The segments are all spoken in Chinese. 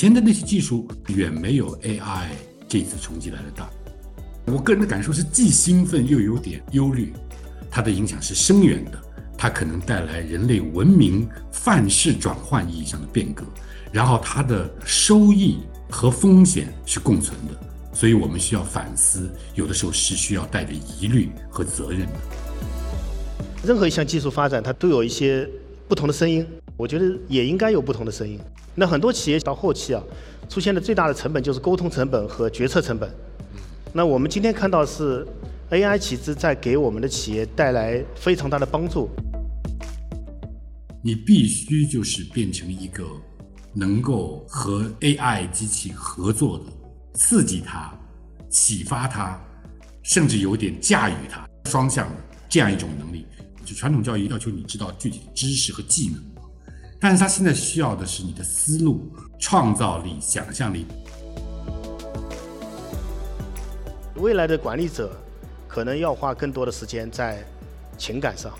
以前的那些技术远没有 AI 这次冲击来的大。我个人的感受是既兴奋又有点忧虑，它的影响是深远的，它可能带来人类文明范式转换意义上的变革，然后它的收益和风险是共存的，所以我们需要反思，有的时候是需要带着疑虑和责任的。任何一项技术发展，它都有一些不同的声音，我觉得也应该有不同的声音。那很多企业到后期啊，出现的最大的成本就是沟通成本和决策成本。那我们今天看到是 AI 其实在给我们的企业带来非常大的帮助。你必须就是变成一个能够和 AI 机器合作的，刺激它、启发它，甚至有点驾驭它，双向的这样一种能力。就传统教育要求你知道具体的知识和技能，但是他现在需要的是你的思路、创造力、想象力。未来的管理者可能要花更多的时间在情感上。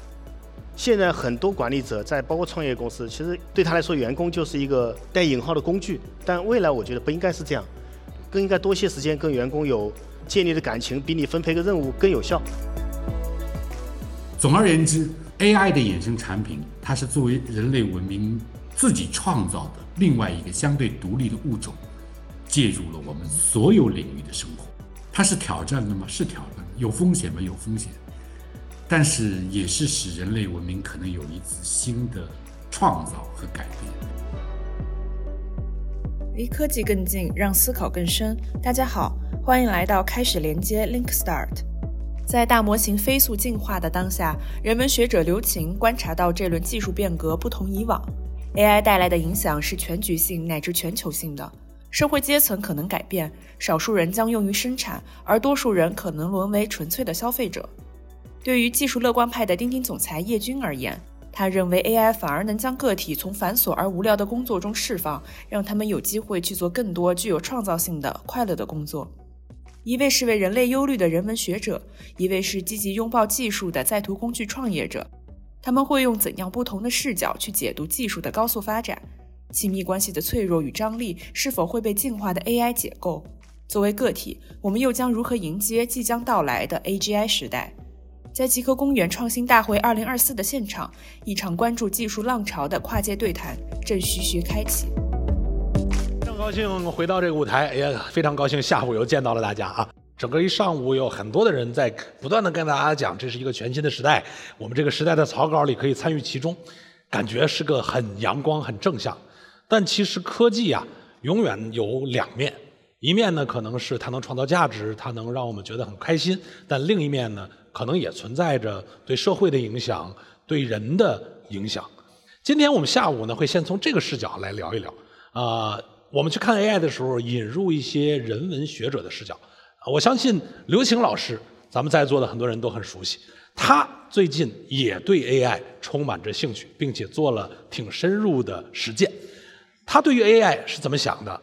现在很多管理者在包括创业公司，其实对他来说，员工就是一个带引号的工具。但未来我觉得不应该是这样，更应该多些时间跟员工有建立的感情，比你分配个任务更有效。总而言之，AI 的衍生产品，它是作为人类文明自己创造的另外一个相对独立的物种，介入了我们所有领域的生活。它是挑战的吗？是挑战，有风险吗？有风险，但是也是使人类文明可能有一次新的创造和改变。离科技更近，让思考更深。大家好，欢迎来到开始连接 Link Start。在大模型飞速进化的当下，人文学者刘擎观察到这轮技术变革不同以往，AI 带来的影响是全局性乃至全球性的。社会阶层可能改变，少数人将用于生产，而多数人可能沦为纯粹的消费者。对于技术乐观派的钉钉总裁叶军而言，他认为 AI 反而能将个体从繁琐而无聊的工作中释放，让他们有机会去做更多具有创造性的快乐的工作。一位是为人类忧虑的人文学者，一位是积极拥抱技术的在途工具创业者。他们会用怎样不同的视角去解读技术的高速发展？亲密关系的脆弱与张力是否会被进化的 AI 解构？作为个体，我们又将如何迎接即将到来的 AGI 时代？在极客公园创新大会2024的现场，一场关注技术浪潮的跨界对谈正徐徐开启。高兴回到这个舞台，也非常高兴下午又见到了大家啊！整个一上午有很多的人在不断的跟大家讲，这是一个全新的时代，我们这个时代的草稿里可以参与其中，感觉是个很阳光、很正向。但其实科技啊，永远有两面，一面呢可能是它能创造价值，它能让我们觉得很开心；但另一面呢，可能也存在着对社会的影响、对人的影响。今天我们下午呢，会先从这个视角来聊一聊。啊，我们去看 AI 的时候，引入一些人文学者的视角。我相信刘擎老师，咱们在座的很多人都很熟悉。他最近也对 AI 充满着兴趣，并且做了挺深入的实践。他对于 AI 是怎么想的？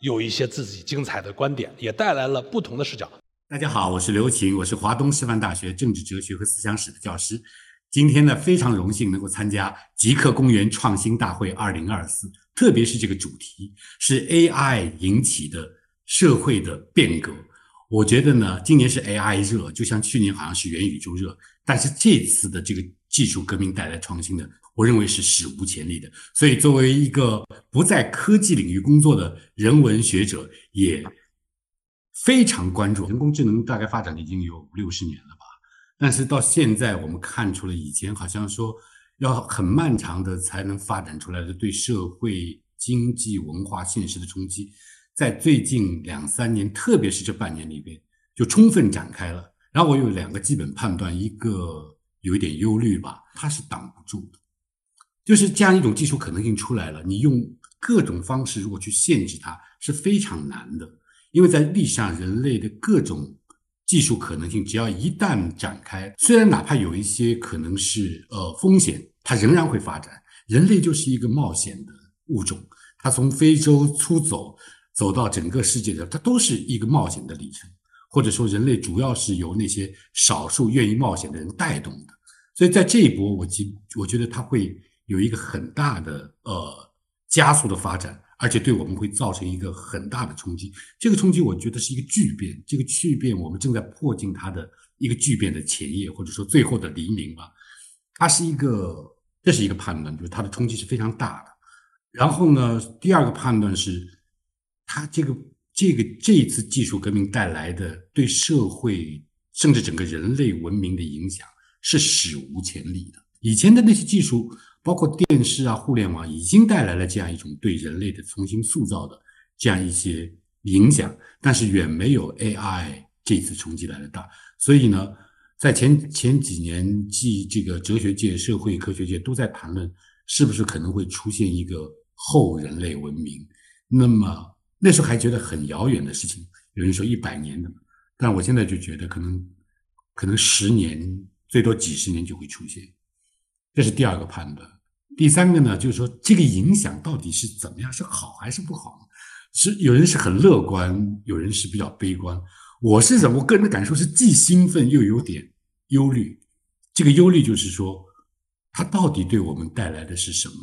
有一些自己精彩的观点，也带来了不同的视角。大家好，我是刘擎，我是华东师范大学政治哲学和思想史的教师。今天呢，非常荣幸能够参加极客公园创新大会二零二四，特别是这个主题是 AI 引起的社会的变革。我觉得呢，今年是 AI 热，就像去年好像是元宇宙热，但是这次的这个技术革命带来创新的。我认为是史无前例的，所以作为一个不在科技领域工作的人文学者，也非常关注人工智能。大概发展已经有五六十年了吧，但是到现在我们看出了以前好像说要很漫长的才能发展出来的对社会、经济、文化现实的冲击，在最近两三年，特别是这半年里边，就充分展开了。然后我有两个基本判断，一个有一点忧虑吧，它是挡不住的。就是这样一种技术可能性出来了，你用各种方式如果去限制它是非常难的，因为在历史上人类的各种技术可能性，只要一旦展开，虽然哪怕有一些可能是呃风险，它仍然会发展。人类就是一个冒险的物种，它从非洲出走走到整个世界的，它都是一个冒险的里程，或者说人类主要是由那些少数愿意冒险的人带动的。所以在这一波，我觉我觉得它会。有一个很大的呃加速的发展，而且对我们会造成一个很大的冲击。这个冲击，我觉得是一个巨变。这个巨变，我们正在迫近它的一个巨变的前夜，或者说最后的黎明吧。它是一个，这是一个判断，就是它的冲击是非常大的。然后呢，第二个判断是，它这个这个这一次技术革命带来的对社会甚至整个人类文明的影响是史无前例的。以前的那些技术。包括电视啊，互联网已经带来了这样一种对人类的重新塑造的这样一些影响，但是远没有 AI 这次冲击来的大。所以呢，在前前几年，即这个哲学界、社会科学界都在谈论，是不是可能会出现一个后人类文明？那么那时候还觉得很遥远的事情，有人说一百年的，但我现在就觉得可能可能十年，最多几十年就会出现。这是第二个判断，第三个呢，就是说这个影响到底是怎么样，是好还是不好？是有人是很乐观，有人是比较悲观。我是怎么？我个人的感受是既兴奋又有点忧虑。这个忧虑就是说，它到底对我们带来的是什么？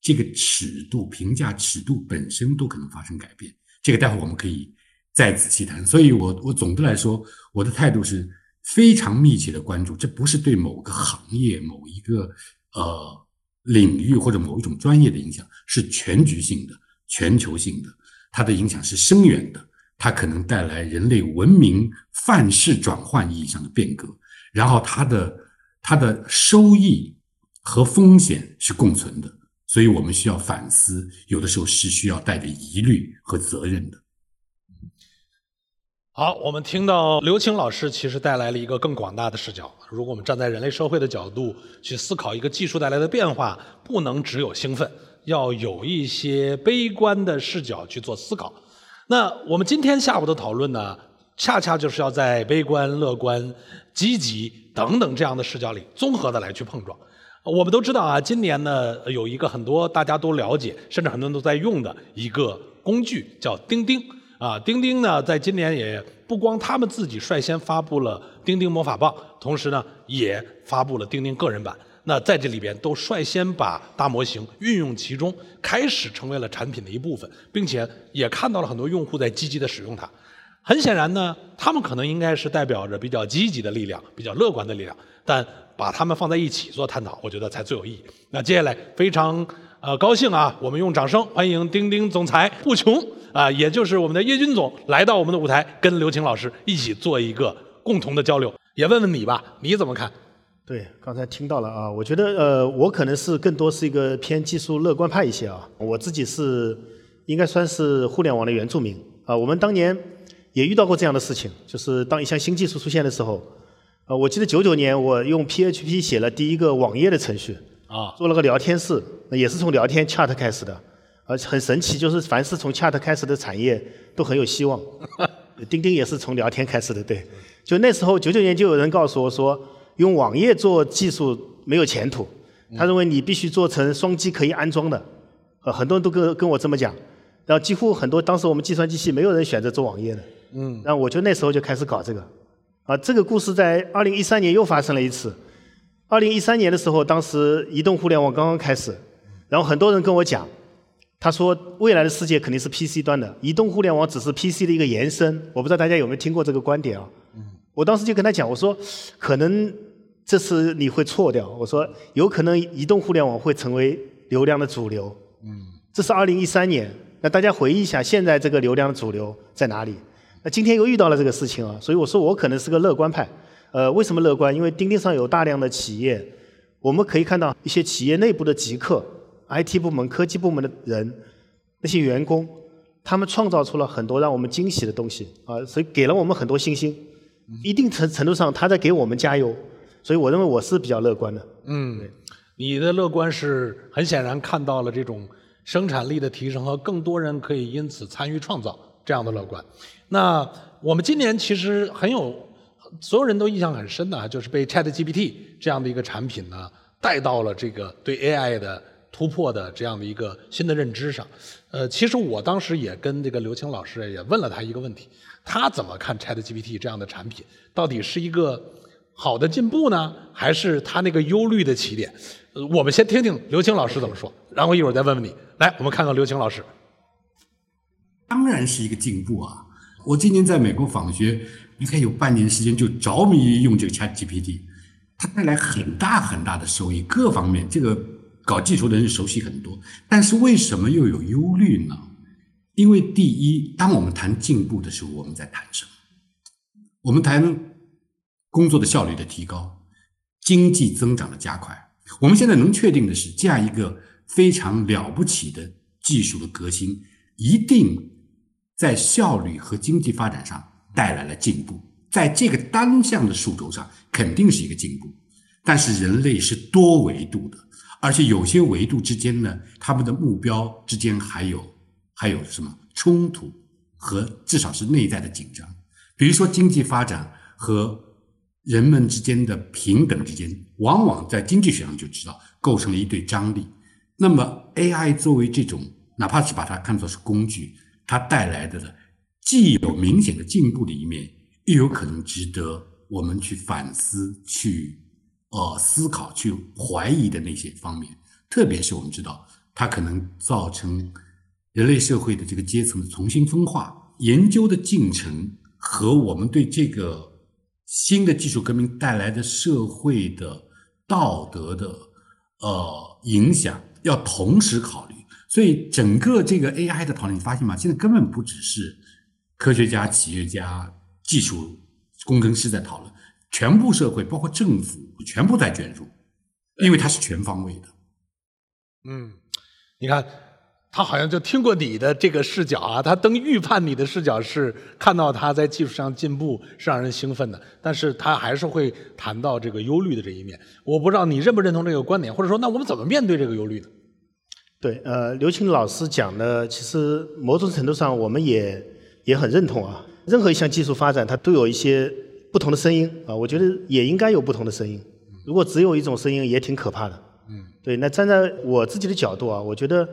这个尺度评价尺度本身都可能发生改变。这个待会我们可以再仔细谈。所以我我总的来说，我的态度是。非常密切的关注，这不是对某个行业、某一个呃领域或者某一种专业的影响，是全局性的、全球性的，它的影响是深远的，它可能带来人类文明范式转换意义上的变革，然后它的它的收益和风险是共存的，所以我们需要反思，有的时候是需要带着疑虑和责任的。好，我们听到刘青老师其实带来了一个更广大的视角。如果我们站在人类社会的角度去思考一个技术带来的变化，不能只有兴奋，要有一些悲观的视角去做思考。那我们今天下午的讨论呢，恰恰就是要在悲观、乐观、积极等等这样的视角里综合的来去碰撞。我们都知道啊，今年呢有一个很多大家都了解，甚至很多人都在用的一个工具叫钉钉。啊，钉钉呢，在今年也不光他们自己率先发布了钉钉魔法棒，同时呢，也发布了钉钉个人版。那在这里边都率先把大模型运用其中，开始成为了产品的一部分，并且也看到了很多用户在积极的使用它。很显然呢，他们可能应该是代表着比较积极的力量，比较乐观的力量。但把他们放在一起做探讨，我觉得才最有意义。那接下来非常。呃，高兴啊！我们用掌声欢迎钉钉总裁顾琼啊，也就是我们的叶军总来到我们的舞台，跟刘青老师一起做一个共同的交流。也问问你吧，你怎么看？对，刚才听到了啊，我觉得呃，我可能是更多是一个偏技术乐观派一些啊。我自己是应该算是互联网的原住民啊。我们当年也遇到过这样的事情，就是当一项新技术出现的时候，呃，我记得九九年我用 PHP 写了第一个网页的程序。啊，做了个聊天室，也是从聊天 chat 开始的，而且很神奇，就是凡是从 chat 开始的产业都很有希望。钉钉也是从聊天开始的，对。就那时候九九年就有人告诉我说，用网页做技术没有前途，他认为你必须做成双击可以安装的，呃，很多人都跟跟我这么讲，然后几乎很多当时我们计算机系没有人选择做网页的，嗯，然后我就那时候就开始搞这个，啊，这个故事在二零一三年又发生了一次。二零一三年的时候，当时移动互联网刚刚开始，然后很多人跟我讲，他说未来的世界肯定是 PC 端的，移动互联网只是 PC 的一个延伸。我不知道大家有没有听过这个观点啊？我当时就跟他讲，我说可能这次你会错掉，我说有可能移动互联网会成为流量的主流。嗯，这是二零一三年，那大家回忆一下，现在这个流量的主流在哪里？那今天又遇到了这个事情啊，所以我说我可能是个乐观派。呃，为什么乐观？因为钉钉上有大量的企业，我们可以看到一些企业内部的极客、IT 部门、科技部门的人，那些员工，他们创造出了很多让我们惊喜的东西啊，所以给了我们很多信心。一定程程度上，他在给我们加油，所以我认为我是比较乐观的。嗯，你的乐观是很显然看到了这种生产力的提升和更多人可以因此参与创造这样的乐观。那我们今年其实很有。所有人都印象很深的啊，就是被 ChatGPT 这样的一个产品呢带到了这个对 AI 的突破的这样的一个新的认知上。呃，其实我当时也跟这个刘青老师也问了他一个问题，他怎么看 ChatGPT 这样的产品？到底是一个好的进步呢，还是他那个忧虑的起点？呃，我们先听听刘青老师怎么说，然后一会儿再问问你。来，我们看看刘青老师。当然是一个进步啊！我今年在美国访学，应该有半年时间就着迷于用这个 Chat GPT，它带来很大很大的收益，各方面这个搞技术的人熟悉很多。但是为什么又有忧虑呢？因为第一，当我们谈进步的时候，我们在谈什么？我们谈工作的效率的提高，经济增长的加快。我们现在能确定的是，这样一个非常了不起的技术的革新，一定在效率和经济发展上带来了进步。在这个单向的数轴上，肯定是一个进步。但是人类是多维度的，而且有些维度之间呢，他们的目标之间还有还有什么冲突和至少是内在的紧张。比如说经济发展和。人们之间的平等之间，往往在经济学上就知道构成了一对张力。那么，AI 作为这种，哪怕是把它看作是工具，它带来的呢既有明显的进步的一面，又有可能值得我们去反思、去呃思考、去怀疑的那些方面。特别是我们知道，它可能造成人类社会的这个阶层的重新分化。研究的进程和我们对这个。新的技术革命带来的社会的道德的呃影响要同时考，所以整个这个 AI 的讨论，你发现吗？现在根本不只是科学家、企业家、技术工程师在讨论，全部社会包括政府全部在卷入，因为它是全方位的。嗯，你看。他好像就听过你的这个视角啊，他登预判你的视角是看到他在技术上进步是让人兴奋的，但是他还是会谈到这个忧虑的这一面。我不知道你认不认同这个观点，或者说那我们怎么面对这个忧虑呢？对，呃，刘青老师讲的，其实某种程度上我们也也很认同啊。任何一项技术发展，它都有一些不同的声音啊，我觉得也应该有不同的声音。如果只有一种声音，也挺可怕的。嗯，对。那站在我自己的角度啊，我觉得。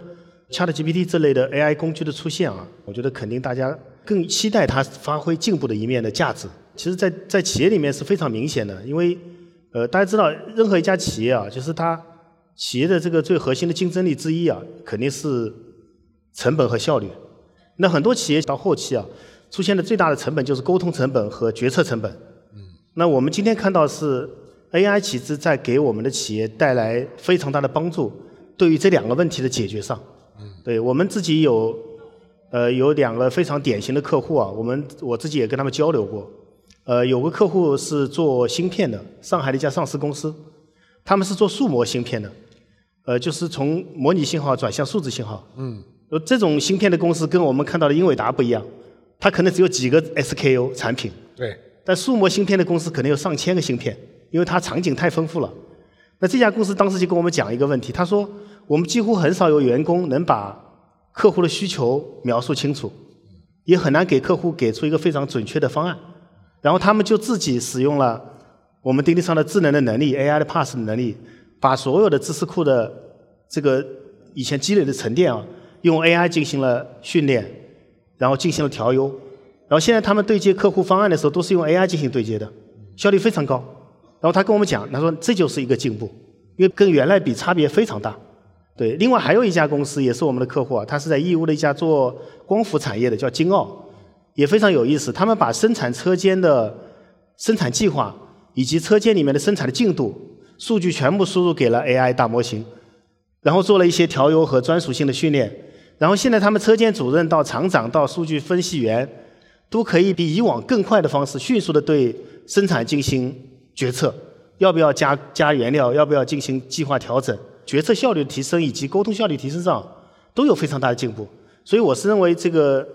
ChatGPT 这类的 AI 工具的出现啊，我觉得肯定大家更期待它发挥进步的一面的价值。其实，在在企业里面是非常明显的，因为呃，大家知道，任何一家企业啊，就是它企业的这个最核心的竞争力之一啊，肯定是成本和效率。那很多企业到后期啊，出现的最大的成本就是沟通成本和决策成本。嗯。那我们今天看到是 AI 其实在给我们的企业带来非常大的帮助，对于这两个问题的解决上。对我们自己有，呃，有两个非常典型的客户啊，我们我自己也跟他们交流过，呃，有个客户是做芯片的，上海的一家上市公司，他们是做数模芯片的，呃，就是从模拟信号转向数字信号。嗯。呃，这种芯片的公司跟我们看到的英伟达不一样，它可能只有几个 SKU 产品。对。但数模芯片的公司可能有上千个芯片，因为它场景太丰富了。那这家公司当时就跟我们讲一个问题，他说。我们几乎很少有员工能把客户的需求描述清楚，也很难给客户给出一个非常准确的方案。然后他们就自己使用了我们钉钉上的智能的能力，AI 的 Pass 的能力，把所有的知识库的这个以前积累的沉淀啊，用 AI 进行了训练，然后进行了调优。然后现在他们对接客户方案的时候，都是用 AI 进行对接的，效率非常高。然后他跟我们讲，他说这就是一个进步，因为跟原来比差别非常大。对，另外还有一家公司也是我们的客户啊，他是在义乌的一家做光伏产业的，叫金奥，也非常有意思。他们把生产车间的生产计划以及车间里面的生产的进度数据全部输入给了 AI 大模型，然后做了一些调优和专属性的训练。然后现在他们车间主任到厂长到数据分析员，都可以比以往更快的方式，迅速的对生产进行决策，要不要加加原料，要不要进行计划调整。决策效率提升以及沟通效率提升上都有非常大的进步，所以我是认为这个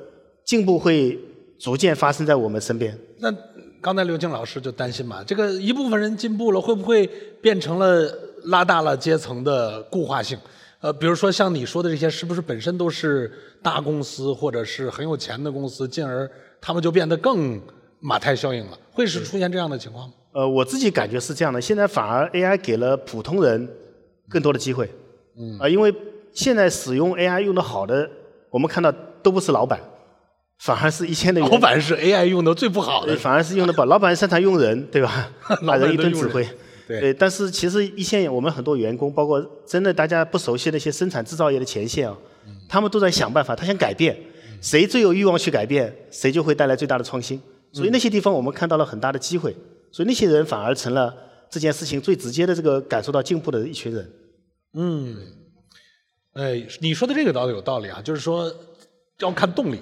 进步会逐渐发生在我们身边。那刚才刘静老师就担心嘛，这个一部分人进步了，会不会变成了拉大了阶层的固化性？呃，比如说像你说的这些，是不是本身都是大公司或者是很有钱的公司，进而他们就变得更马太效应了？会是出现这样的情况吗？呃，我自己感觉是这样的，现在反而 AI 给了普通人。更多的机会，嗯啊，因为现在使用 AI 用的好的，我们看到都不是老板，反而是一线的。老板是 AI 用的最不好的，反而是用的不好。老板擅长用人，对吧？把人一顿指挥。对。但是其实一线我们很多员工，包括真的大家不熟悉那些生产制造业的前线啊，他们都在想办法，他想改变，谁最有欲望去改变，谁就会带来最大的创新。所以那些地方我们看到了很大的机会，所以那些人反而成了这件事情最直接的这个感受到进步的一群人。嗯，哎，你说的这个倒有道理啊，就是说要看动力。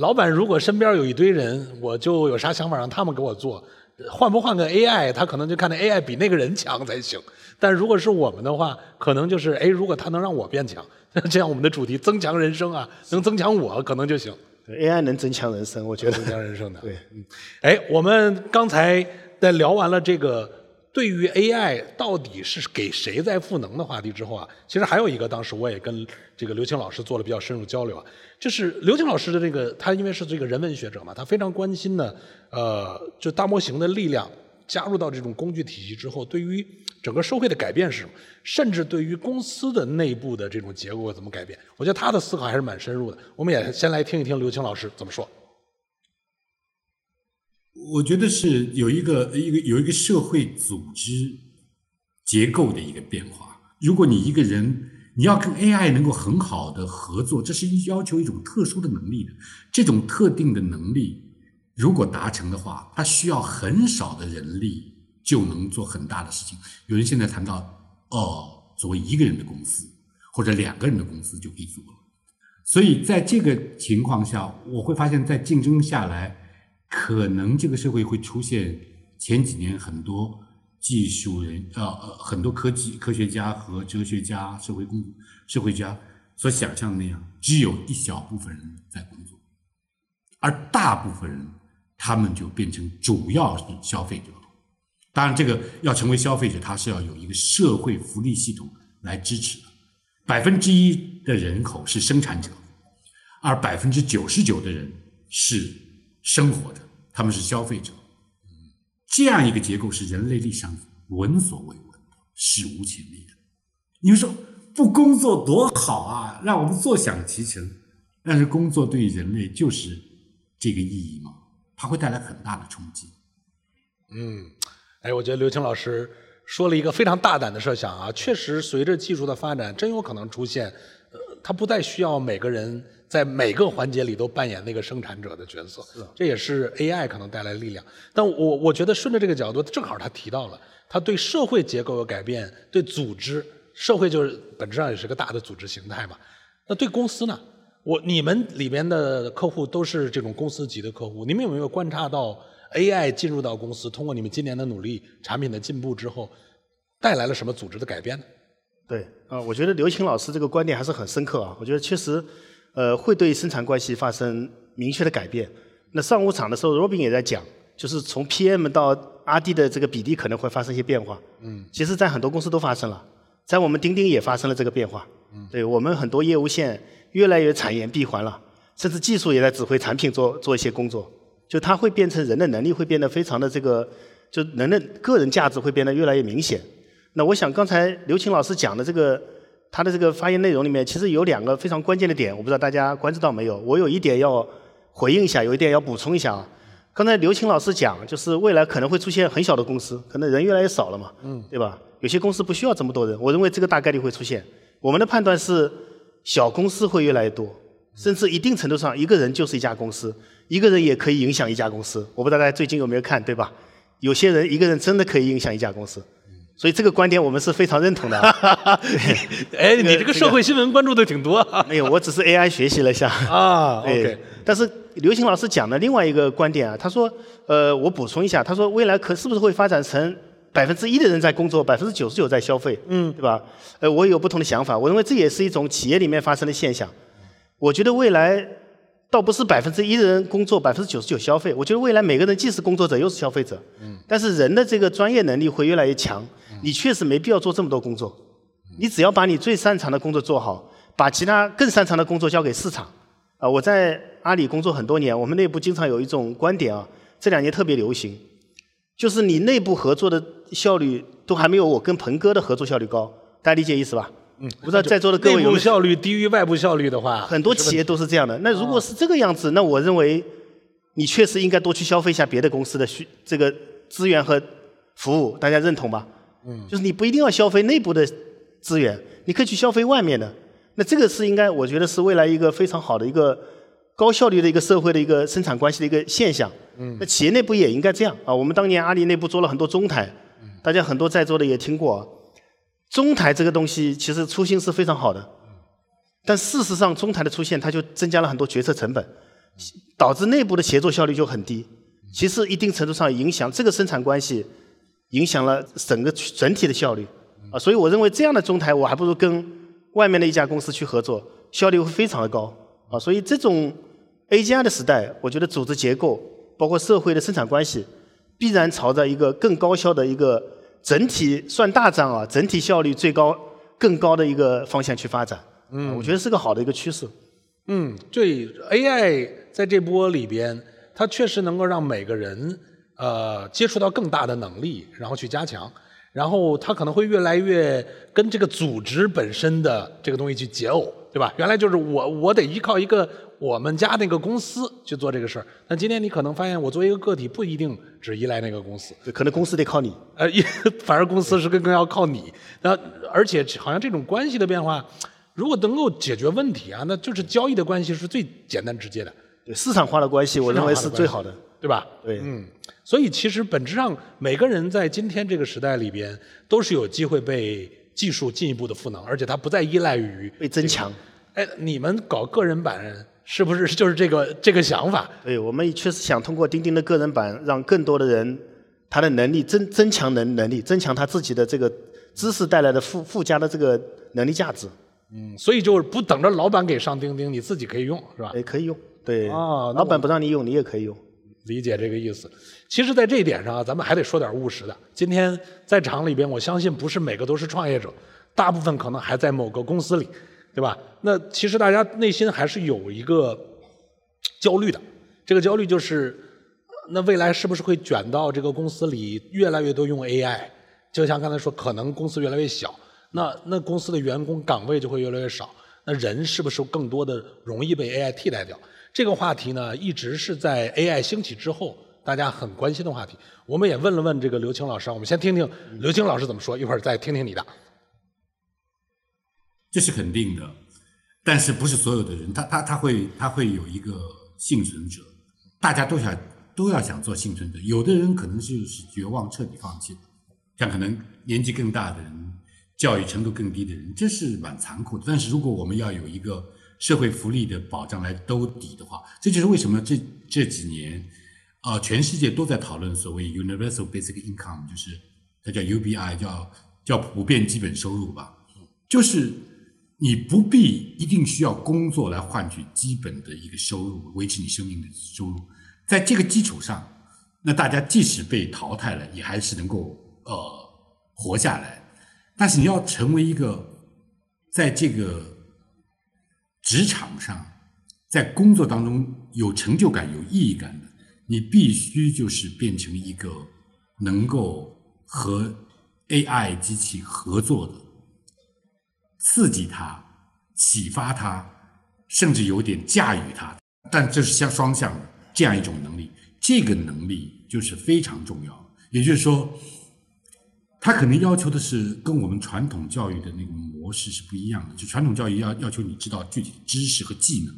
老板如果身边有一堆人，我就有啥想法让他们给我做。换不换个 AI，他可能就看那 AI 比那个人强才行。但如果是我们的话，可能就是哎，如果他能让我变强，这样我们的主题增强人生啊，能增强我可能就行。AI 能增强人生，我觉得增强人生的。对，嗯，哎，我们刚才在聊完了这个。对于 AI 到底是给谁在赋能的话题之后啊，其实还有一个，当时我也跟这个刘青老师做了比较深入交流啊，就是刘青老师的这个，他因为是这个人文学者嘛，他非常关心呢，呃，就大模型的力量加入到这种工具体系之后，对于整个社会的改变是什么，甚至对于公司的内部的这种结构怎么改变，我觉得他的思考还是蛮深入的。我们也先来听一听刘青老师怎么说。我觉得是有一个一个有一个社会组织结构的一个变化。如果你一个人你要跟 AI 能够很好的合作，这是要求一种特殊的能力的。这种特定的能力如果达成的话，它需要很少的人力就能做很大的事情。有人现在谈到哦，作为一个人的公司或者两个人的公司就可以做了。所以在这个情况下，我会发现，在竞争下来。可能这个社会会出现前几年很多技术人呃呃很多科技科学家和哲学家社会工社会家所想象的那样，只有一小部分人在工作，而大部分人他们就变成主要是消费者。当然，这个要成为消费者，他是要有一个社会福利系统来支持的。百分之一的人口是生产者，而百分之九十九的人是。生活着，他们是消费者，这样一个结构是人类历史上闻所未闻，史无前例的。你们说不工作多好啊，让我们坐享其成。但是工作对于人类就是这个意义吗？它会带来很大的冲击。嗯，哎，我觉得刘青老师说了一个非常大胆的设想啊，确实随着技术的发展，真有可能出现，呃，它不再需要每个人。在每个环节里都扮演那个生产者的角色，这也是 AI 可能带来的力量。但我我觉得顺着这个角度，正好他提到了，他对社会结构的改变，对组织，社会就是本质上也是个大的组织形态嘛。那对公司呢？我你们里面的客户都是这种公司级的客户，你们有没有观察到 AI 进入到公司，通过你们今年的努力，产品的进步之后，带来了什么组织的改变呢？对，啊，我觉得刘青老师这个观点还是很深刻啊。我觉得确实。呃，会对生产关系发生明确的改变。那上午场的时候，Robin 也在讲，就是从 PM 到 RD 的这个比例可能会发生一些变化。嗯。其实，在很多公司都发生了，在我们钉钉也发生了这个变化。嗯。对我们很多业务线越来越产业闭环了，甚至技术也在指挥产品做做一些工作。就它会变成人的能力会变得非常的这个，就人的个人价值会变得越来越明显。那我想刚才刘琴老师讲的这个。他的这个发言内容里面，其实有两个非常关键的点，我不知道大家关注到没有？我有一点要回应一下，有一点要补充一下啊。刚才刘青老师讲，就是未来可能会出现很小的公司，可能人越来越少了嘛，嗯，对吧？有些公司不需要这么多人，我认为这个大概率会出现。我们的判断是，小公司会越来越多，甚至一定程度上，一个人就是一家公司，一个人也可以影响一家公司。我不知道大家最近有没有看，对吧？有些人一个人真的可以影响一家公司。所以这个观点我们是非常认同的。哎，你这个社会新闻关注的挺多。没有，我只是 AI 学习了一下。啊，OK。但是刘星老师讲的另外一个观点啊，他说，呃，我补充一下，他说未来可是不是会发展成百分之一的人在工作，百分之九十九在消费？嗯，对吧？呃，我有不同的想法，我认为这也是一种企业里面发生的现象。我觉得未来。倒不是百分之一的人工作，百分之九十九消费。我觉得未来每个人既是工作者又是消费者。嗯。但是人的这个专业能力会越来越强。你确实没必要做这么多工作。你只要把你最擅长的工作做好，把其他更擅长的工作交给市场。啊，我在阿里工作很多年，我们内部经常有一种观点啊，这两年特别流行，就是你内部合作的效率都还没有我跟鹏哥的合作效率高。大家理解意思吧？嗯，不知道在座的各位有内部效率低于外部效率的话，很多企业都是这样的。那如果是这个样子，那我认为你确实应该多去消费一下别的公司的需这个资源和服务，大家认同吧？嗯，就是你不一定要消费内部的资源，你可以去消费外面的。那这个是应该，我觉得是未来一个非常好的一个高效率的一个社会的一个生产关系的一个现象。嗯，那企业内部也应该这样啊。我们当年阿里内部做了很多中台，大家很多在座的也听过。中台这个东西其实初心是非常好的，但事实上中台的出现，它就增加了很多决策成本，导致内部的协作效率就很低。其实一定程度上影响这个生产关系，影响了整个整体的效率啊。所以我认为这样的中台，我还不如跟外面的一家公司去合作，效率会非常的高啊。所以这种 A G I 的时代，我觉得组织结构包括社会的生产关系，必然朝着一个更高效的一个。整体算大账啊，整体效率最高、更高的一个方向去发展，嗯，我觉得是个好的一个趋势。嗯，对，AI 在这波里边，它确实能够让每个人呃接触到更大的能力，然后去加强，然后他可能会越来越跟这个组织本身的这个东西去解耦，对吧？原来就是我我得依靠一个。我们家那个公司去做这个事儿，但今天你可能发现，我作为一个个体不一定只依赖那个公司，可能公司得靠你，呃，反而公司是更更要靠你。那而且好像这种关系的变化，如果能够解决问题啊，那就是交易的关系是最简单直接的。对市场化的关系，我认为是最好的，对吧？对，嗯。所以其实本质上，每个人在今天这个时代里边，都是有机会被技术进一步的赋能，而且它不再依赖于被增强。哎，你们搞个人版？是不是就是这个这个想法？对，我们确实想通过钉钉的个人版，让更多的人他的能力增增强能能力，增强他自己的这个知识带来的附附加的这个能力价值。嗯，所以就是不等着老板给上钉钉，你自己可以用，是吧？也可以用。对。啊，老板不让你用，你也可以用。理解这个意思。其实，在这一点上啊，咱们还得说点务实的。今天在场里边，我相信不是每个都是创业者，大部分可能还在某个公司里。对吧？那其实大家内心还是有一个焦虑的，这个焦虑就是，那未来是不是会卷到这个公司里越来越多用 AI？就像刚才说，可能公司越来越小，那那公司的员工岗位就会越来越少，那人是不是更多的容易被 AI 替代掉？这个话题呢，一直是在 AI 兴起之后大家很关心的话题。我们也问了问这个刘青老师，我们先听听刘青老师怎么说，一会儿再听听你的。这是肯定的，但是不是所有的人，他他他会他会有一个幸存者，大家都想都要想做幸存者，有的人可能就是绝望彻底放弃，像可能年纪更大的人，教育程度更低的人，这是蛮残酷的。但是如果我们要有一个社会福利的保障来兜底的话，这就是为什么这这几年啊，全世界都在讨论所谓 universal basic income，就是它叫 UBI，叫叫普遍基本收入吧，就是。你不必一定需要工作来换取基本的一个收入，维持你生命的收入。在这个基础上，那大家即使被淘汰了，也还是能够呃活下来。但是你要成为一个在这个职场上，在工作当中有成就感、有意义感的，你必须就是变成一个能够和 AI 机器合作的。刺激他，启发他，甚至有点驾驭他，但这是相双向的这样一种能力。这个能力就是非常重要。也就是说，他可能要求的是跟我们传统教育的那个模式是不一样的。就传统教育要要求你知道具体知识和技能，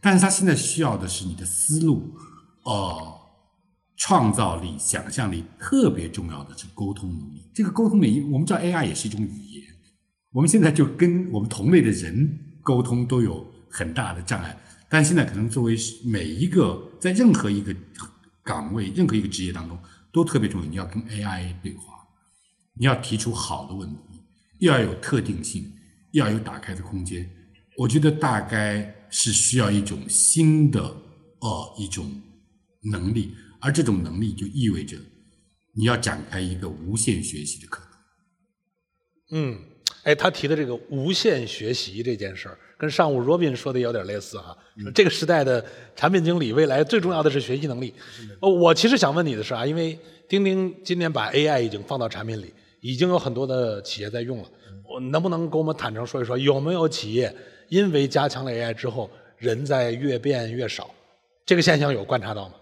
但是他现在需要的是你的思路，哦，创造力、想象力，特别重要的是沟通能力。这个沟通能力，我们知道 AI 也是一种语言。我们现在就跟我们同类的人沟通都有很大的障碍，但现在可能作为每一个在任何一个岗位、任何一个职业当中都特别重要。你要跟 AI 对话，你要提出好的问题，又要有特定性，又要有打开的空间。我觉得大概是需要一种新的呃一种能力，而这种能力就意味着你要展开一个无限学习的可能。嗯。哎，他提的这个无限学习这件事儿，跟上午 Robin 说的有点类似哈。这个时代的产品经理，未来最重要的是学习能力。呃，我其实想问你的是啊，因为钉钉今年把 AI 已经放到产品里，已经有很多的企业在用了。我能不能跟我们坦诚说一说，有没有企业因为加强了 AI 之后，人在越变越少？这个现象有观察到吗？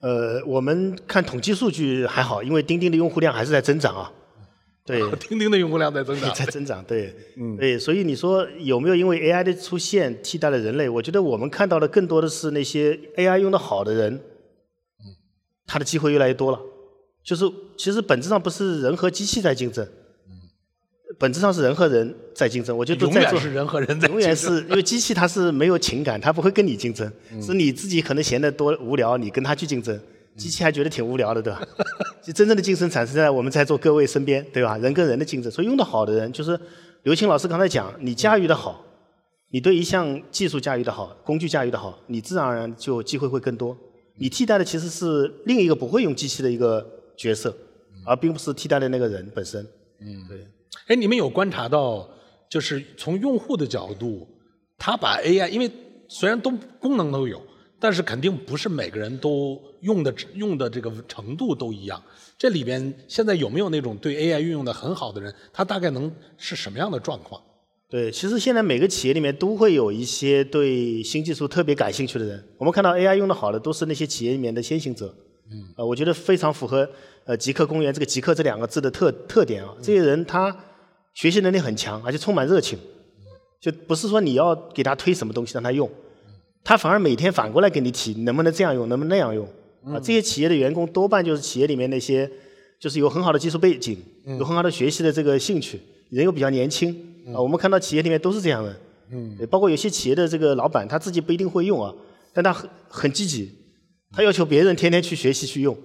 呃，我们看统计数据还好，因为钉钉的用户量还是在增长啊。对，钉钉的用户量在增长，在增长，对，嗯，对，所以你说有没有因为 AI 的出现替代了人类？我觉得我们看到的更多的是那些 AI 用的好的人，嗯，他的机会越来越多了。就是其实本质上不是人和机器在竞争，本质上是人和人在竞争。我觉得永远是人和人在竞争，永远是因为机器它是没有情感，它不会跟你竞争，是你自己可能闲得多无聊，你跟它去竞争。机器还觉得挺无聊的，对吧？就真正的竞争产生在我们在座各位身边，对吧？人跟人的竞争，所以用得好的人，就是刘青老师刚才讲，你驾驭的好，你对一项技术驾驭的好，工具驾驭的好，你自然而然就机会会更多。你替代的其实是另一个不会用机器的一个角色，而并不是替代的那个人本身。嗯，对。哎，你们有观察到，就是从用户的角度，他把 AI，因为虽然都功能都有。但是肯定不是每个人都用的用的这个程度都一样。这里边现在有没有那种对 AI 运用的很好的人？他大概能是什么样的状况？对，其实现在每个企业里面都会有一些对新技术特别感兴趣的人。我们看到 AI 用的好的都是那些企业里面的先行者。嗯。呃，我觉得非常符合呃极客公园这个“极客”这两个字的特特点啊。这些人他学习能力很强，而且充满热情。就不是说你要给他推什么东西让他用。他反而每天反过来给你提，能不能这样用，能不能那样用？啊，这些企业的员工多半就是企业里面那些，就是有很好的技术背景，有很好的学习的这个兴趣，人又比较年轻。啊，我们看到企业里面都是这样的。嗯。包括有些企业的这个老板，他自己不一定会用啊，但他很很积极，他要求别人天天去学习去用。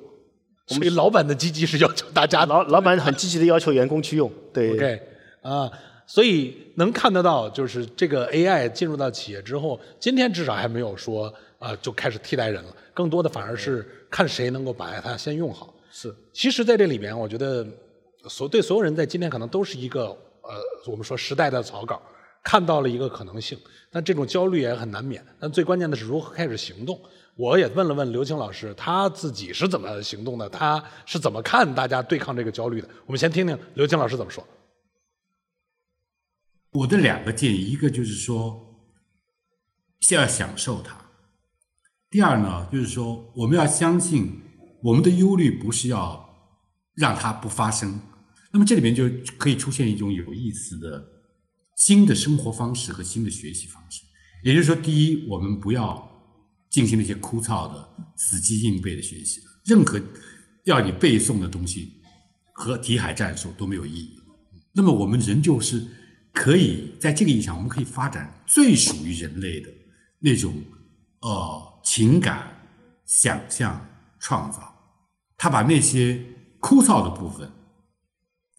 我们老板的积极是要求大家，老老板很积极的要求员工去用。对。OK。啊。所以能看得到，就是这个 AI 进入到企业之后，今天至少还没有说啊就开始替代人了，更多的反而是看谁能够把它先用好。是，其实在这里边，我觉得所对所有人在今天可能都是一个呃，我们说时代的草稿，看到了一个可能性，但这种焦虑也很难免。但最关键的是如何开始行动。我也问了问刘青老师，他自己是怎么行动的，他是怎么看大家对抗这个焦虑的？我们先听听刘青老师怎么说。我的两个建议，一个就是说，先要享受它；第二呢，就是说，我们要相信我们的忧虑不是要让它不发生。那么这里面就可以出现一种有意思的新的生活方式和新的学习方式。也就是说，第一，我们不要进行那些枯燥的死记硬背的学习，任何要你背诵的东西和题海战术都没有意义。那么我们人就是。可以在这个意义上，我们可以发展最属于人类的那种呃情感、想象、创造。他把那些枯燥的部分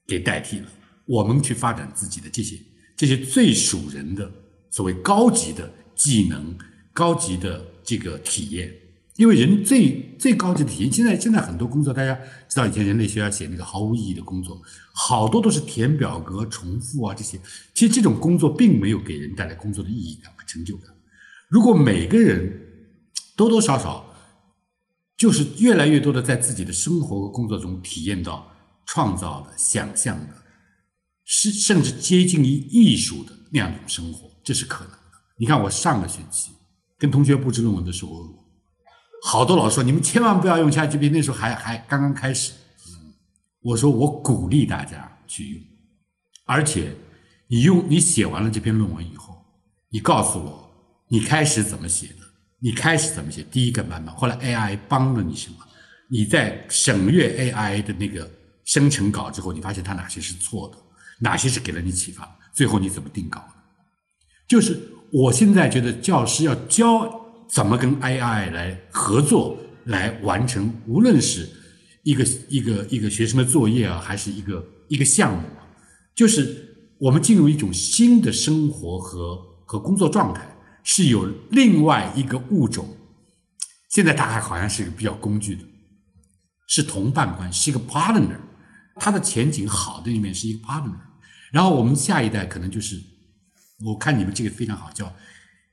给代替了，我们去发展自己的这些这些最属人的所谓高级的技能、高级的这个体验。因为人最最高级的体验，现在现在很多工作，大家知道以前人类学要写那个毫无意义的工作，好多都是填表格、重复啊这些。其实这种工作并没有给人带来工作的意义感和成就感。如果每个人多多少少就是越来越多的在自己的生活和工作中体验到创造的、想象的，是甚至接近于艺术的那样一种生活，这是可能的。你看，我上个学期跟同学布置论文的时候。好多老师说你们千万不要用 ChatGPT，那时候还还刚刚开始。我说我鼓励大家去用，而且你用你写完了这篇论文以后，你告诉我你开始怎么写的，你开始怎么写第一个版本，后来 AI 帮了你什么？你在省略 AI 的那个生成稿之后，你发现它哪些是错的，哪些是给了你启发？最后你怎么定稿？就是我现在觉得教师要教。怎么跟 AI 来合作，来完成无论是一个一个一个学生的作业啊，还是一个一个项目，就是我们进入一种新的生活和和工作状态，是有另外一个物种。现在大概好像是一个比较工具的，是同伴关系，是一个 partner，它的前景好的一面是一个 partner。然后我们下一代可能就是，我看你们这个非常好，叫。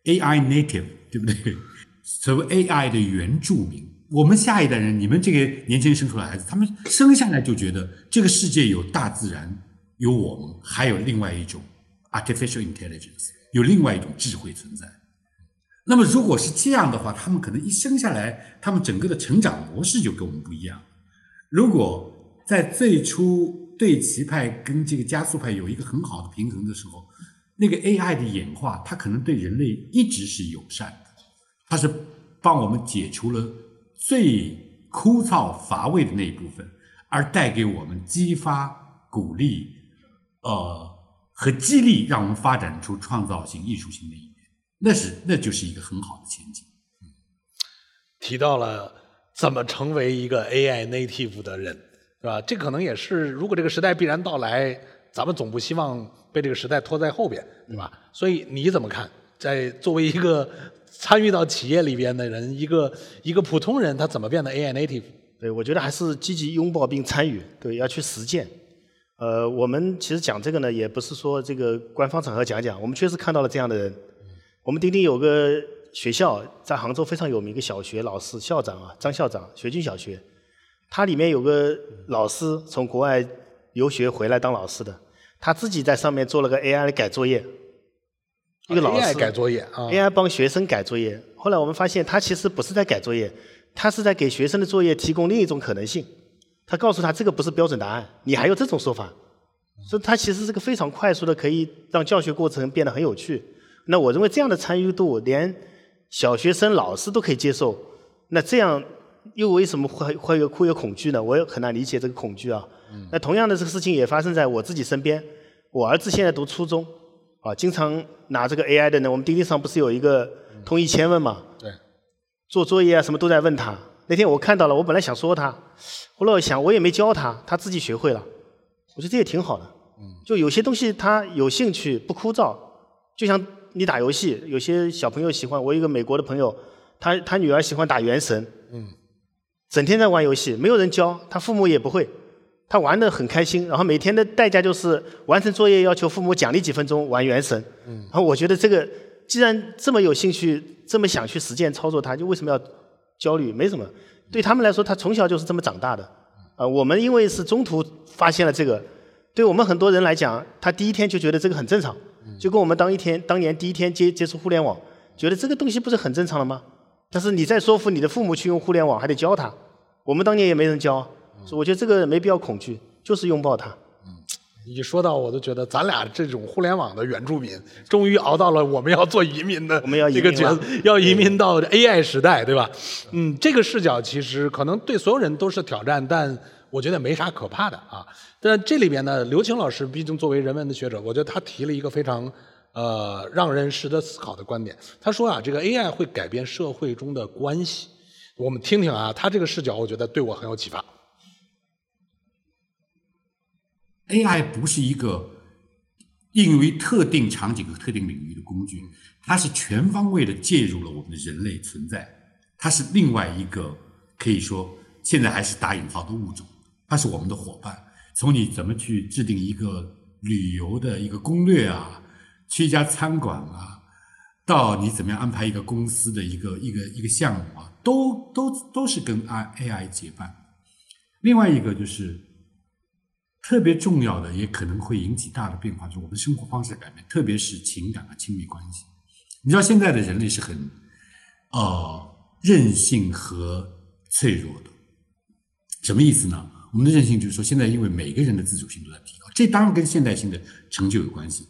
AI native 对不对？所谓 AI 的原住民，我们下一代人，你们这个年轻人生出来孩子，他们生下来就觉得这个世界有大自然，有我们，还有另外一种 artificial intelligence，有另外一种智慧存在。那么如果是这样的话，他们可能一生下来，他们整个的成长模式就跟我们不一样。如果在最初对齐派跟这个加速派有一个很好的平衡的时候，那个 AI 的演化，它可能对人类一直是友善的，它是帮我们解除了最枯燥乏味的那一部分，而带给我们激发、鼓励，呃和激励，让我们发展出创造性、艺术性的一面，那是那就是一个很好的前景。提到了怎么成为一个 AI native 的人，是吧？这可能也是如果这个时代必然到来，咱们总不希望被这个时代拖在后边，对吧？所以你怎么看？在作为一个参与到企业里边的人，一个一个普通人，他怎么变得 AI native？对，我觉得还是积极拥抱并参与，对，要去实践。呃，我们其实讲这个呢，也不是说这个官方场合讲讲，我们确实看到了这样的人。我们钉钉有个学校在杭州非常有名，一个小学老师校长啊，张校长，学军小学，他里面有个老师从国外留学回来当老师的，他自己在上面做了个 AI 的改作业，一个老师 AI 改作业啊 AI 帮学生改作业。后来我们发现，他其实不是在改作业，他是在给学生的作业提供另一种可能性。他告诉他这个不是标准答案，你还有这种说法，所以他其实是个非常快速的，可以让教学过程变得很有趣。那我认为这样的参与度，连小学生、老师都可以接受。那这样又为什么会会有会有恐惧呢？我也很难理解这个恐惧啊。那同样的这个事情也发生在我自己身边。我儿子现在读初中，啊，经常拿这个 AI 的呢。我们钉钉上不是有一个通义千问嘛？对。做作业啊什么都在问他。那天我看到了，我本来想说他，后来我想我也没教他，他自己学会了。我觉得这也挺好的。嗯就有些东西他有兴趣不枯燥，就像你打游戏，有些小朋友喜欢。我有一个美国的朋友，他他女儿喜欢打原神，嗯，整天在玩游戏，没有人教，他父母也不会，他玩的很开心。然后每天的代价就是完成作业要求父母奖励几分钟玩原神。嗯，然后我觉得这个既然这么有兴趣，这么想去实践操作它，就为什么要焦虑？没什么，对他们来说，他从小就是这么长大的。啊，我们因为是中途发现了这个，对我们很多人来讲，他第一天就觉得这个很正常，就跟我们当一天当年第一天接接触互联网，觉得这个东西不是很正常了吗？但是你再说服你的父母去用互联网，还得教他，我们当年也没人教，所以我觉得这个没必要恐惧，就是拥抱它。一说到我都觉得咱俩这种互联网的原住民，终于熬到了我们要做移民的这个角色，要移民到 AI 时代，对吧？嗯，这个视角其实可能对所有人都是挑战，但我觉得没啥可怕的啊。但这里边呢，刘擎老师毕竟作为人文的学者，我觉得他提了一个非常呃让人值得思考的观点。他说啊，这个 AI 会改变社会中的关系。我们听听啊，他这个视角，我觉得对我很有启发。AI 不是一个应用于特定场景和特定领域的工具，它是全方位的介入了我们的人类存在，它是另外一个可以说现在还是打引号的物种，它是我们的伙伴。从你怎么去制定一个旅游的一个攻略啊，去一家餐馆啊，到你怎么样安排一个公司的一个一个一个项目啊，都都都是跟 I AI 结伴。另外一个就是特别重要的，也可能会引起大的变化，就是我们生活方式的改变，特别是情感和亲密关系。你知道现在的人类是很呃任性和脆弱的，什么意思呢？我们的韧性就是说，现在因为每个人的自主性都在提高，这当然跟现代性的成就有关系。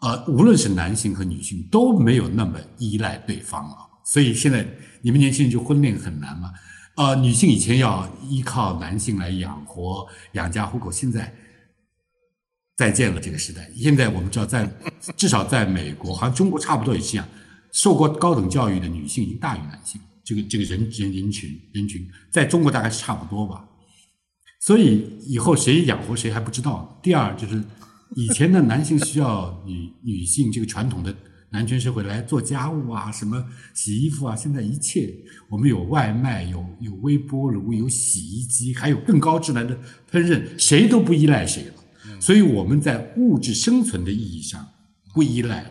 呃，无论是男性和女性都没有那么依赖对方了，所以现在你们年轻人就婚恋很难嘛。呃，女性以前要依靠男性来养活、养家糊口，现在再见了这个时代。现在我们知道在，至少在美国，好像中国差不多也是这样，受过高等教育的女性已经大于男性，这个这个人人人群人群，在中国大概是差不多吧。所以以后谁养活谁还不知道。第二就是，以前的男性需要女女性这个传统的男权社会来做家务啊，什么洗衣服啊，现在一切我们有外卖，有有微波炉，有洗衣机，还有更高智能的烹饪，谁都不依赖谁了。所以我们在物质生存的意义上不依赖了。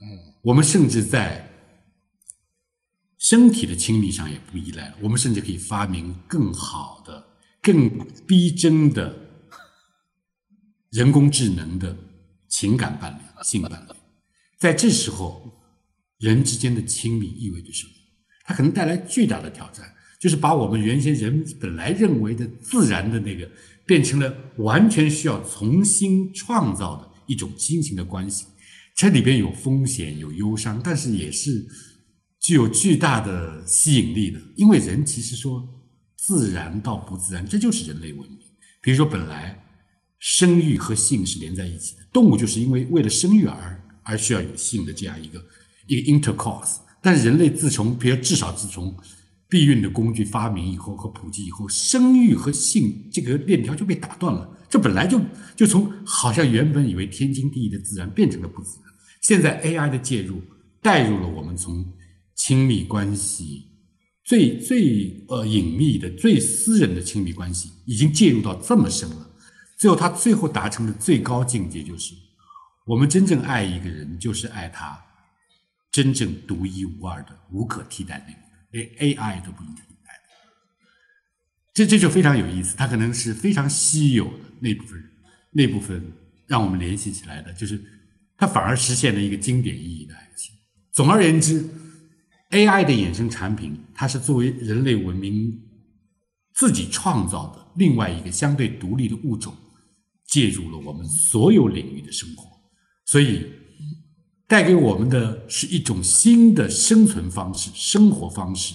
嗯，我们甚至在身体的亲密上也不依赖了。我们甚至可以发明更好的。更逼真的人工智能的情感伴侣、性伴侣，在这时候，人之间的亲密意味着什么？它可能带来巨大的挑战，就是把我们原先人本来认为的自然的那个变成了完全需要重新创造的一种新型的关系。这里边有风险，有忧伤，但是也是具有巨大的吸引力的。因为人其实说自然到不自然，这就是人类文明。比如说，本来生育和性是连在一起的，动物就是因为为了生育而而需要有性的这样一个一个 intercourse。但人类自从，比如至少自从避孕的工具发明以后和普及以后，生育和性这个链条就被打断了。这本来就就从好像原本以为天经地义的自然变成了不自然。现在 AI 的介入带入了我们从亲密关系最最呃隐秘的、最私人的亲密关系，已经介入到这么深了。最后他最后达成的最高境界就是，我们真正爱一个人，就是爱他真正独一无二的、无可替代那个，连 AI 都不能替代。这这就非常有意思，它可能是非常稀有的那部分，那部分让我们联系起来的，就是。它反而实现了一个经典意义的爱情。总而言之，AI 的衍生产品，它是作为人类文明自己创造的另外一个相对独立的物种，介入了我们所有领域的生活，所以带给我们的是一种新的生存方式、生活方式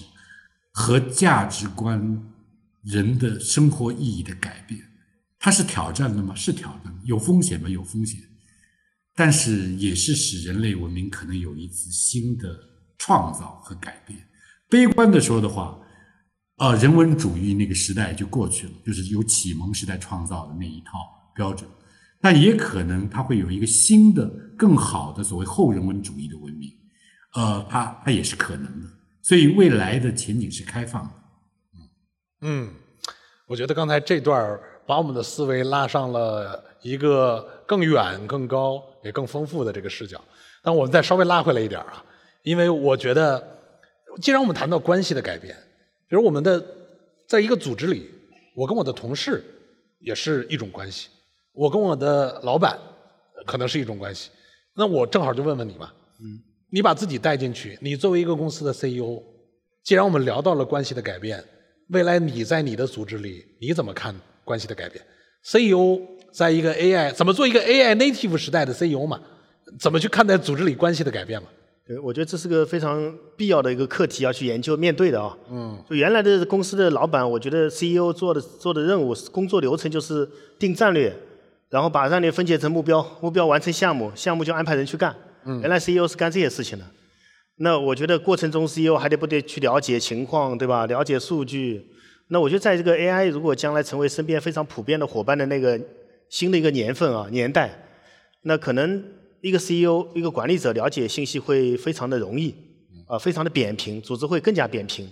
和价值观、人的生活意义的改变。它是挑战的吗？是挑战。有风险吗？有风险。但是也是使人类文明可能有一次新的创造和改变。悲观的说的话，呃，人文主义那个时代就过去了，就是由启蒙时代创造的那一套标准。但也可能它会有一个新的、更好的所谓后人文主义的文明，呃，它它也是可能的。所以未来的前景是开放的。嗯，我觉得刚才这段把我们的思维拉上了一个更远、更高。也更丰富的这个视角，但我们再稍微拉回来一点啊，因为我觉得，既然我们谈到关系的改变，比如我们的在一个组织里，我跟我的同事也是一种关系，我跟我的老板可能是一种关系，那我正好就问问你吧，嗯，你把自己带进去，你作为一个公司的 CEO，既然我们聊到了关系的改变，未来你在你的组织里你怎么看关系的改变？CEO。在一个 AI 怎么做一个 AI native 时代的 CEO 嘛？怎么去看待组织里关系的改变嘛？对，我觉得这是个非常必要的一个课题要去研究面对的啊。嗯。就原来的公司的老板，我觉得 CEO 做的做的任务工作流程就是定战略，然后把战略分解成目标，目标完成项目，项目就安排人去干。嗯。原来 CEO 是干这些事情的。那我觉得过程中 CEO 还得不得去了解情况，对吧？了解数据。那我觉得在这个 AI 如果将来成为身边非常普遍的伙伴的那个。新的一个年份啊，年代，那可能一个 CEO 一个管理者了解信息会非常的容易，啊，非常的扁平，组织会更加扁平。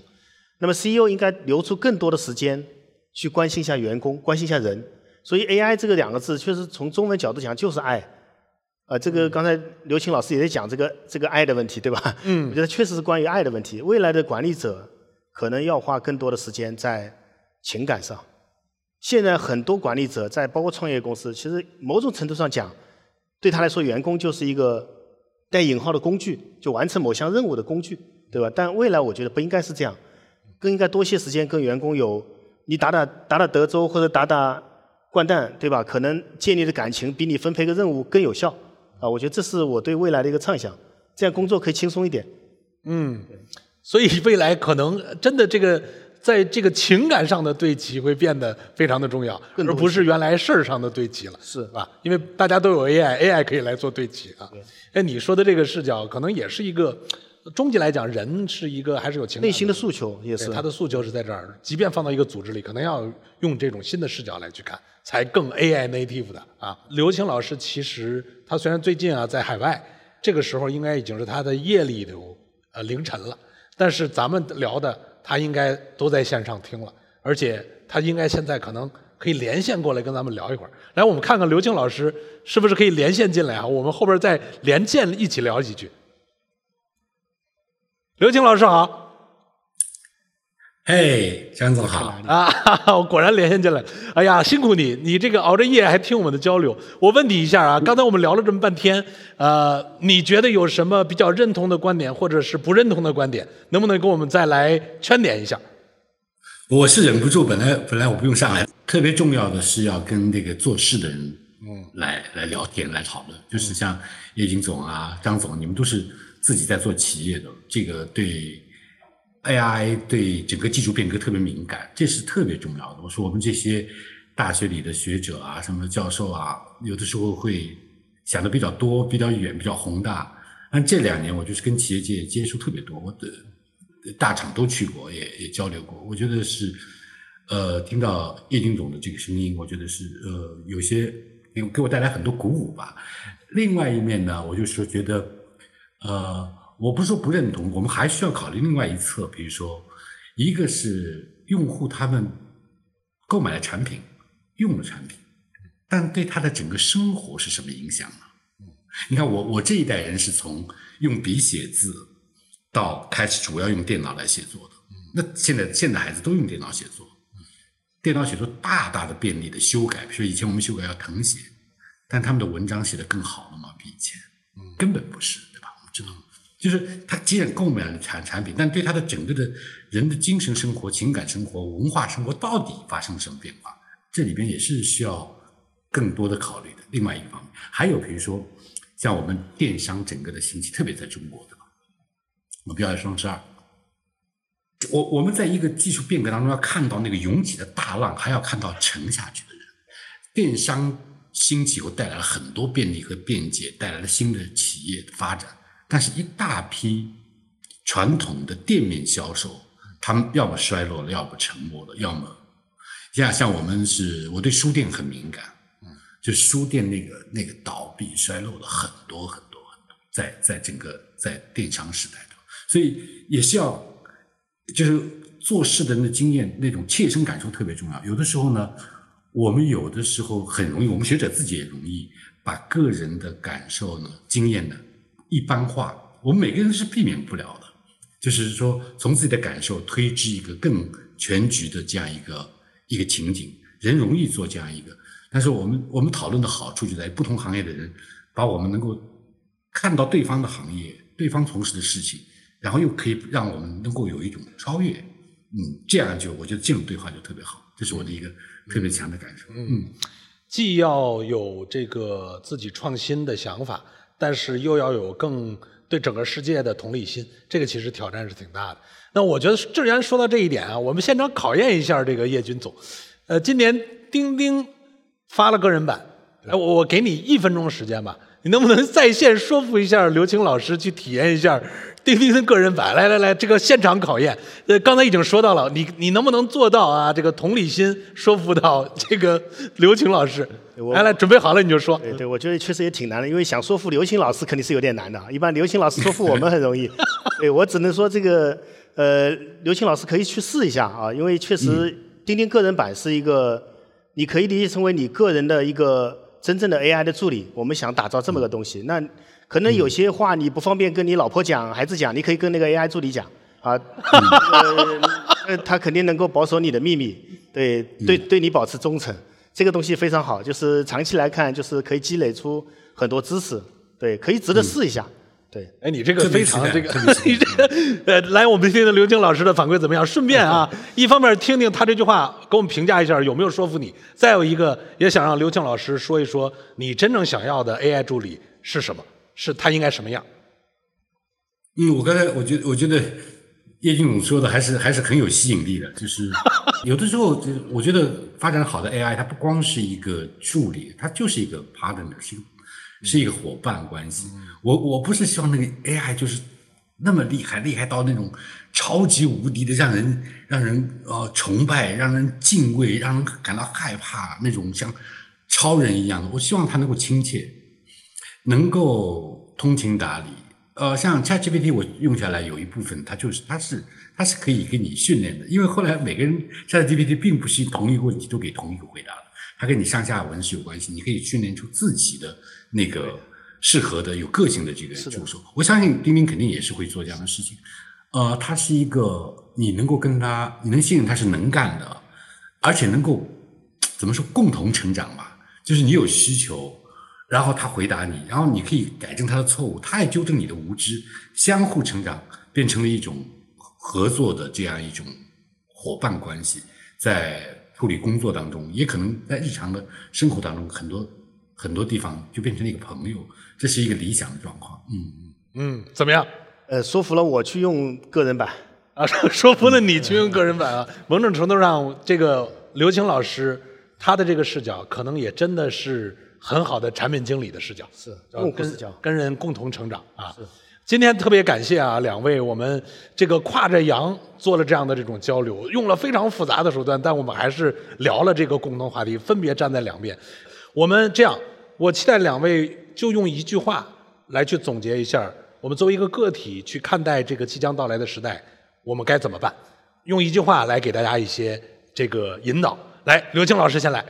那么 CEO 应该留出更多的时间去关心一下员工，关心一下人。所以 AI 这个两个字，确实从中文角度讲就是爱。啊，这个刚才刘青老师也在讲这个这个爱的问题，对吧？嗯。我觉得确实是关于爱的问题。未来的管理者可能要花更多的时间在情感上。现在很多管理者在包括创业公司，其实某种程度上讲，对他来说，员工就是一个带引号的工具，就完成某项任务的工具，对吧？但未来我觉得不应该是这样，更应该多些时间跟员工有你打打打打德州或者打打掼蛋，对吧？可能建立的感情比你分配个任务更有效啊！我觉得这是我对未来的一个畅想，这样工作可以轻松一点。嗯，所以未来可能真的这个。在这个情感上的对齐会变得非常的重要，而不是原来事儿上的对齐了，是吧？因为大家都有 AI，AI 可以来做对齐啊。哎，你说的这个视角，可能也是一个终极来讲，人是一个还是有情内心的诉求，也是他的诉求是在这儿。即便放到一个组织里，可能要用这种新的视角来去看，才更 AI native 的啊。刘青老师其实他虽然最近啊在海外，这个时候应该已经是他的夜里的呃凌晨了，但是咱们聊的。他应该都在线上听了，而且他应该现在可能可以连线过来跟咱们聊一会儿。来，我们看看刘青老师是不是可以连线进来啊？我们后边再连线一起聊几句。刘青老师好。嘿，张总好啊！我果然连线进来。哎呀，辛苦你，你这个熬着夜还听我们的交流。我问你一下啊，刚才我们聊了这么半天，呃，你觉得有什么比较认同的观点，或者是不认同的观点？能不能给我们再来圈点一下？我是忍不住，本来本来我不用上来，特别重要的是要跟这个做事的人，嗯，来来聊天来讨论，就是像叶金总啊、张总，你们都是自己在做企业的，这个对 AI 对整个技术变革特别敏感，这是特别重要的。我说我们这些大学里的学者啊、什么教授啊，有的时候会想的比较多、比较远、比较宏大。但这两年我就是跟企业界接触特别多，我的。大厂都去过，也也交流过。我觉得是，呃，听到叶金总的这个声音，我觉得是呃，有些给给我带来很多鼓舞吧。另外一面呢，我就是觉得，呃，我不是说不认同，我们还需要考虑另外一侧，比如说，一个是用户他们购买了产品，用了产品，但对他的整个生活是什么影响呢？你看我我这一代人是从用笔写字。到开始主要用电脑来写作的，那现在现在孩子都用电脑写作，电脑写作大大的便利的修改，比如以前我们修改要誊写，但他们的文章写得更好了吗？比以前，根本不是，对吧？我们知道，就是他既然购买了产产品，但对他的整个的人的精神生活、情感生活、文化生活到底发生了什么变化？这里边也是需要更多的考虑的。另外一方面，还有比如说像我们电商整个的兴起，特别在中国的。我们要双十二，我我们在一个技术变革当中要看到那个涌起的大浪，还要看到沉下去的人。电商兴起后带来了很多便利和便捷，带来了新的企业的发展，但是一大批传统的店面销售，他们要么衰落了，要么沉没了，要么像像我们是，我对书店很敏感，嗯，就书店那个那个倒闭衰落了很多很多很多，在在整个在电商时代。所以也是要，就是做事的那经验，那种切身感受特别重要。有的时候呢，我们有的时候很容易，我们学者自己也容易把个人的感受呢、经验呢一般化。我们每个人是避免不了的，就是说从自己的感受推知一个更全局的这样一个一个情景，人容易做这样一个。但是我们我们讨论的好处就在于不同行业的人把我们能够看到对方的行业、对方从事的事情。然后又可以让我们能够有一种超越，嗯，这样就我觉得这种对话就特别好，这是我的一个特别强的感受。嗯，既要有这个自己创新的想法，但是又要有更对整个世界的同理心，这个其实挑战是挺大的。那我觉得，既然说到这一点啊，我们现场考验一下这个叶军总。呃，今年钉钉发了个人版，哎，我我给你一分钟时间吧，你能不能在线说服一下刘青老师去体验一下？钉钉的个人版，来来来，这个现场考验。呃，刚才已经说到了，你你能不能做到啊？这个同理心说服到这个刘青老师。来来，准备好了你就说。对对，我觉得确实也挺难的，因为想说服刘青老师肯定是有点难的。一般刘青老师说服我们很容易。对我只能说这个，呃，刘青老师可以去试一下啊，因为确实钉钉个人版是一个，你可以理解成为你个人的一个真正的 AI 的助理。我们想打造这么个东西，那。可能有些话你不方便跟你老婆讲、孩子讲，你可以跟那个 AI 助理讲。啊，呃，他肯定能够保守你的秘密，对对对你保持忠诚，这个东西非常好，就是长期来看，就是可以积累出很多知识，对，可以值得试一下，对。哎，你这个非常这个，你这个呃，来，我们听听刘静老师的反馈怎么样？顺便啊，一方面听听他这句话，给我们评价一下有没有说服你；再有一个，也想让刘静老师说一说你真正想要的 AI 助理是什么。是他应该什么样？嗯，我刚才我觉得，我觉得叶俊勇说的还是还是很有吸引力的。就是 有的时候，我觉得发展好的 AI，它不光是一个助理，它就是一个 partner，是是一个伙伴关系。我我不是希望那个 AI 就是那么厉害，厉害到那种超级无敌的，让人让人呃崇拜，让人敬畏，让人感到害怕那种像超人一样的。我希望他能够亲切。能够通情达理，呃，像 ChatGPT 我用下来有一部分，它就是它是它是可以给你训练的，因为后来每个人 ChatGPT 并不是同一个问题都给同一个回答的，它跟你上下文是有关系，你可以训练出自己的那个适合的有个性的这个助手。我相信丁丁肯定也是会做这样的事情，呃，他是一个你能够跟他，你能信任他是能干的，而且能够怎么说共同成长吧，就是你有需求。然后他回答你，然后你可以改正他的错误，他也纠正你的无知，相互成长，变成了一种合作的这样一种伙伴关系，在处理工作当中，也可能在日常的生活当中，很多很多地方就变成了一个朋友，这是一个理想的状况。嗯嗯，怎么样？呃，说服了我去用个人版啊，说服了你去用个人版啊。某种程度上，这个刘青老师他的这个视角，可能也真的是很好的产品经理的视角，是用户视角，跟人共同成长啊。是。今天特别感谢啊，两位，我们这个跨着洋做了这样的这种交流，用了非常复杂的手段，但我们还是聊了这个共同话题，分别站在两边。我们这样，我期待两位就用一句话来去总结一下，我们作为一个个体去看待这个即将到来的时代，我们该怎么办？用一句话来给大家一些这个引导。来，刘青老师先来。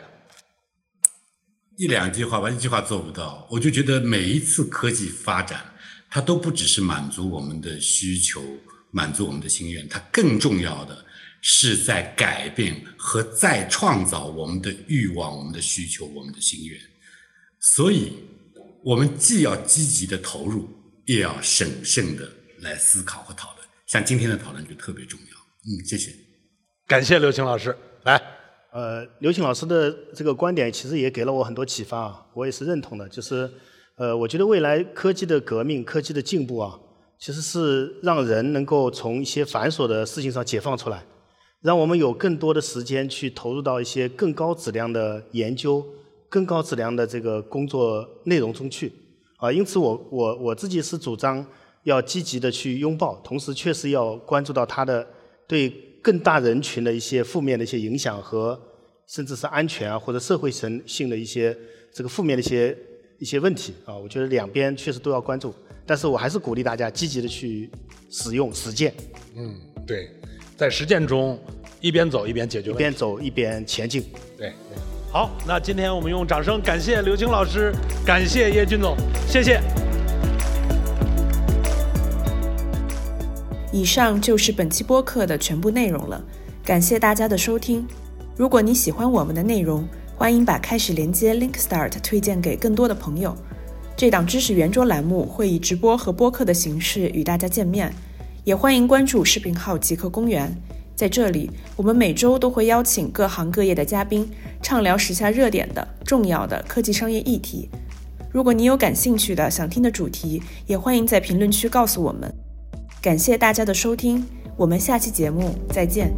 一两句话吧，一句话做不到。我就觉得每一次科技发展。它都不只是满足我们的需求，满足我们的心愿，它更重要的是在改变和再创造我们的欲望、我们的需求、我们的心愿。所以，我们既要积极的投入，也要审慎的来思考和讨论。像今天的讨论就特别重要。嗯，谢谢，感谢刘青老师。来，呃，刘庆老师的这个观点其实也给了我很多启发啊，我也是认同的，就是。呃，我觉得未来科技的革命、科技的进步啊，其实是让人能够从一些繁琐的事情上解放出来，让我们有更多的时间去投入到一些更高质量的研究、更高质量的这个工作内容中去。啊，因此我我我自己是主张要积极的去拥抱，同时确实要关注到它的对更大人群的一些负面的一些影响和甚至是安全啊或者社会性性的一些这个负面的一些。一些问题啊，我觉得两边确实都要关注，但是我还是鼓励大家积极的去使用实践。嗯，对，在实践中一边走一边解决，一边走一边前进。对，好，那今天我们用掌声感谢刘青老师，感谢叶军总，谢谢。以上就是本期播客的全部内容了，感谢大家的收听。如果你喜欢我们的内容，欢迎把开始连接 LinkStart 推荐给更多的朋友。这档知识圆桌栏目会以直播和播客的形式与大家见面，也欢迎关注视频号极客公园。在这里，我们每周都会邀请各行各业的嘉宾，畅聊时下热点的重要的科技商业议题。如果你有感兴趣的想听的主题，也欢迎在评论区告诉我们。感谢大家的收听，我们下期节目再见。